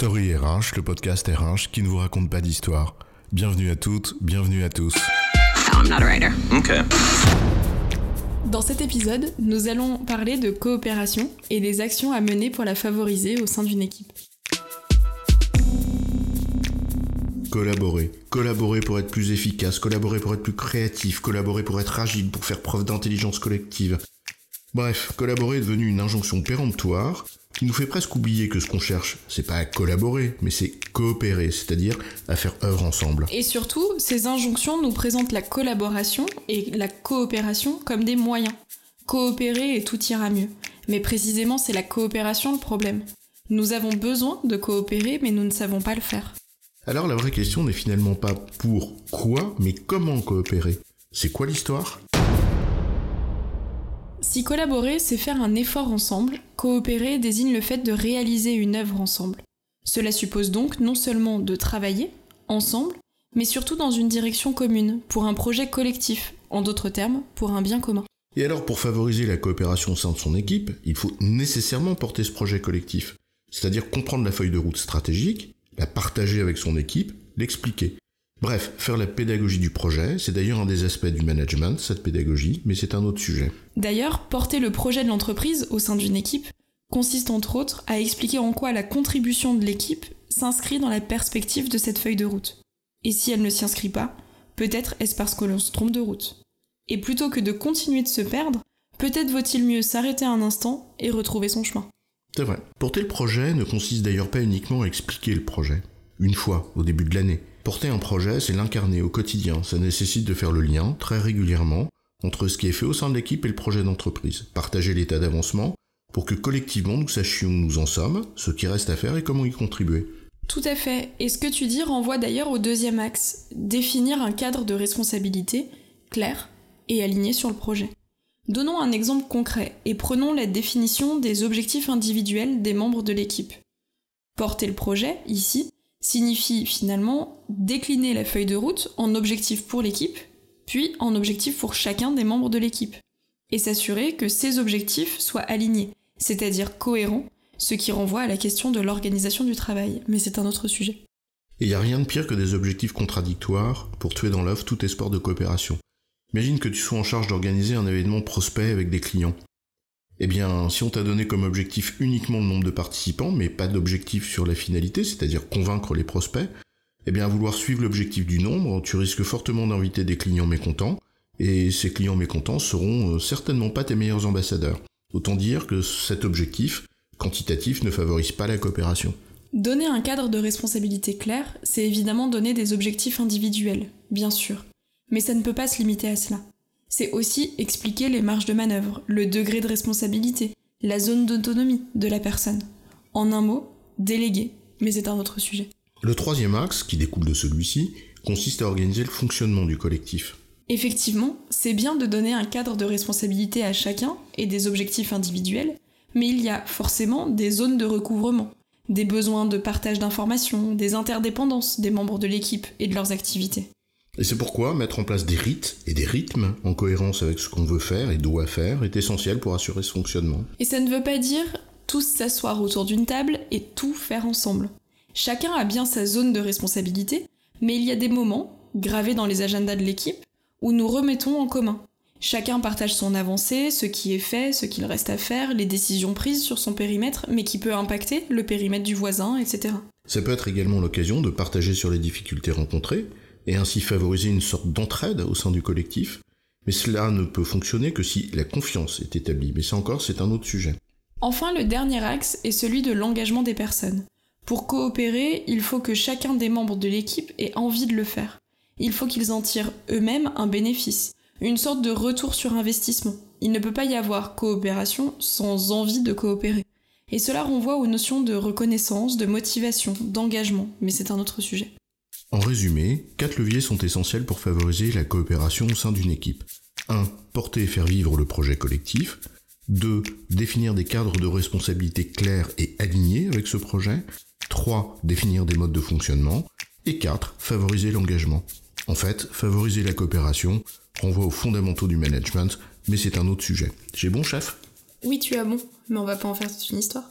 Story RH, le podcast RH qui ne vous raconte pas d'histoire. Bienvenue à toutes, bienvenue à tous. I'm not a writer. Okay. Dans cet épisode, nous allons parler de coopération et des actions à mener pour la favoriser au sein d'une équipe. Collaborer. Collaborer pour être plus efficace, collaborer pour être plus créatif, collaborer pour être agile, pour faire preuve d'intelligence collective. Bref, collaborer est devenu une injonction péremptoire qui nous fait presque oublier que ce qu'on cherche, c'est pas à collaborer, mais c'est coopérer, c'est-à-dire à faire œuvre ensemble. Et surtout, ces injonctions nous présentent la collaboration et la coopération comme des moyens. Coopérer et tout ira mieux. Mais précisément, c'est la coopération le problème. Nous avons besoin de coopérer, mais nous ne savons pas le faire. Alors la vraie question n'est finalement pas pour quoi, mais comment coopérer. C'est quoi l'histoire? Si collaborer, c'est faire un effort ensemble, coopérer désigne le fait de réaliser une œuvre ensemble. Cela suppose donc non seulement de travailler ensemble, mais surtout dans une direction commune, pour un projet collectif, en d'autres termes, pour un bien commun. Et alors pour favoriser la coopération au sein de son équipe, il faut nécessairement porter ce projet collectif, c'est-à-dire comprendre la feuille de route stratégique, la partager avec son équipe, l'expliquer. Bref, faire la pédagogie du projet, c'est d'ailleurs un des aspects du management, cette pédagogie, mais c'est un autre sujet. D'ailleurs, porter le projet de l'entreprise au sein d'une équipe consiste entre autres à expliquer en quoi la contribution de l'équipe s'inscrit dans la perspective de cette feuille de route. Et si elle ne s'y inscrit pas, peut-être est-ce parce que l'on se trompe de route. Et plutôt que de continuer de se perdre, peut-être vaut-il mieux s'arrêter un instant et retrouver son chemin. C'est vrai. Porter le projet ne consiste d'ailleurs pas uniquement à expliquer le projet. Une fois, au début de l'année. Porter un projet, c'est l'incarner au quotidien. Ça nécessite de faire le lien, très régulièrement, entre ce qui est fait au sein de l'équipe et le projet d'entreprise. Partager l'état d'avancement pour que collectivement nous sachions où nous en sommes, ce qui reste à faire et comment y contribuer. Tout à fait. Et ce que tu dis renvoie d'ailleurs au deuxième axe, définir un cadre de responsabilité clair et aligné sur le projet. Donnons un exemple concret et prenons la définition des objectifs individuels des membres de l'équipe. Porter le projet, ici, signifie finalement décliner la feuille de route en objectifs pour l'équipe, puis en objectifs pour chacun des membres de l'équipe, et s'assurer que ces objectifs soient alignés, c'est-à-dire cohérents, ce qui renvoie à la question de l'organisation du travail, mais c'est un autre sujet. Et il n'y a rien de pire que des objectifs contradictoires pour tuer dans l'œuf tout espoir de coopération. Imagine que tu sois en charge d'organiser un événement prospect avec des clients. Eh bien, si on t'a donné comme objectif uniquement le nombre de participants, mais pas d'objectif sur la finalité, c'est-à-dire convaincre les prospects, eh bien, à vouloir suivre l'objectif du nombre, tu risques fortement d'inviter des clients mécontents, et ces clients mécontents seront euh, certainement pas tes meilleurs ambassadeurs. Autant dire que cet objectif quantitatif ne favorise pas la coopération. Donner un cadre de responsabilité clair, c'est évidemment donner des objectifs individuels, bien sûr. Mais ça ne peut pas se limiter à cela. C'est aussi expliquer les marges de manœuvre, le degré de responsabilité, la zone d'autonomie de la personne. En un mot, déléguer, mais c'est un autre sujet. Le troisième axe, qui découle de celui-ci, consiste à organiser le fonctionnement du collectif. Effectivement, c'est bien de donner un cadre de responsabilité à chacun et des objectifs individuels, mais il y a forcément des zones de recouvrement, des besoins de partage d'informations, des interdépendances des membres de l'équipe et de leurs activités. Et c'est pourquoi mettre en place des rites et des rythmes en cohérence avec ce qu'on veut faire et doit faire est essentiel pour assurer ce fonctionnement. Et ça ne veut pas dire tous s'asseoir autour d'une table et tout faire ensemble. Chacun a bien sa zone de responsabilité, mais il y a des moments, gravés dans les agendas de l'équipe, où nous remettons en commun. Chacun partage son avancée, ce qui est fait, ce qu'il reste à faire, les décisions prises sur son périmètre, mais qui peut impacter le périmètre du voisin, etc. Ça peut être également l'occasion de partager sur les difficultés rencontrées, et ainsi favoriser une sorte d'entraide au sein du collectif, mais cela ne peut fonctionner que si la confiance est établie, mais ça encore c'est un autre sujet. Enfin, le dernier axe est celui de l'engagement des personnes. Pour coopérer, il faut que chacun des membres de l'équipe ait envie de le faire. Il faut qu'ils en tirent eux-mêmes un bénéfice, une sorte de retour sur investissement. Il ne peut pas y avoir coopération sans envie de coopérer. Et cela renvoie aux notions de reconnaissance, de motivation, d'engagement, mais c'est un autre sujet. En résumé, quatre leviers sont essentiels pour favoriser la coopération au sein d'une équipe. 1. Porter et faire vivre le projet collectif. 2. Définir des cadres de responsabilité clairs et alignés avec ce projet. 3. Définir des modes de fonctionnement. Et 4. Favoriser l'engagement. En fait, favoriser la coopération renvoie aux fondamentaux du management, mais c'est un autre sujet. J'ai bon, chef? Oui, tu as bon, mais on va pas en faire toute une histoire.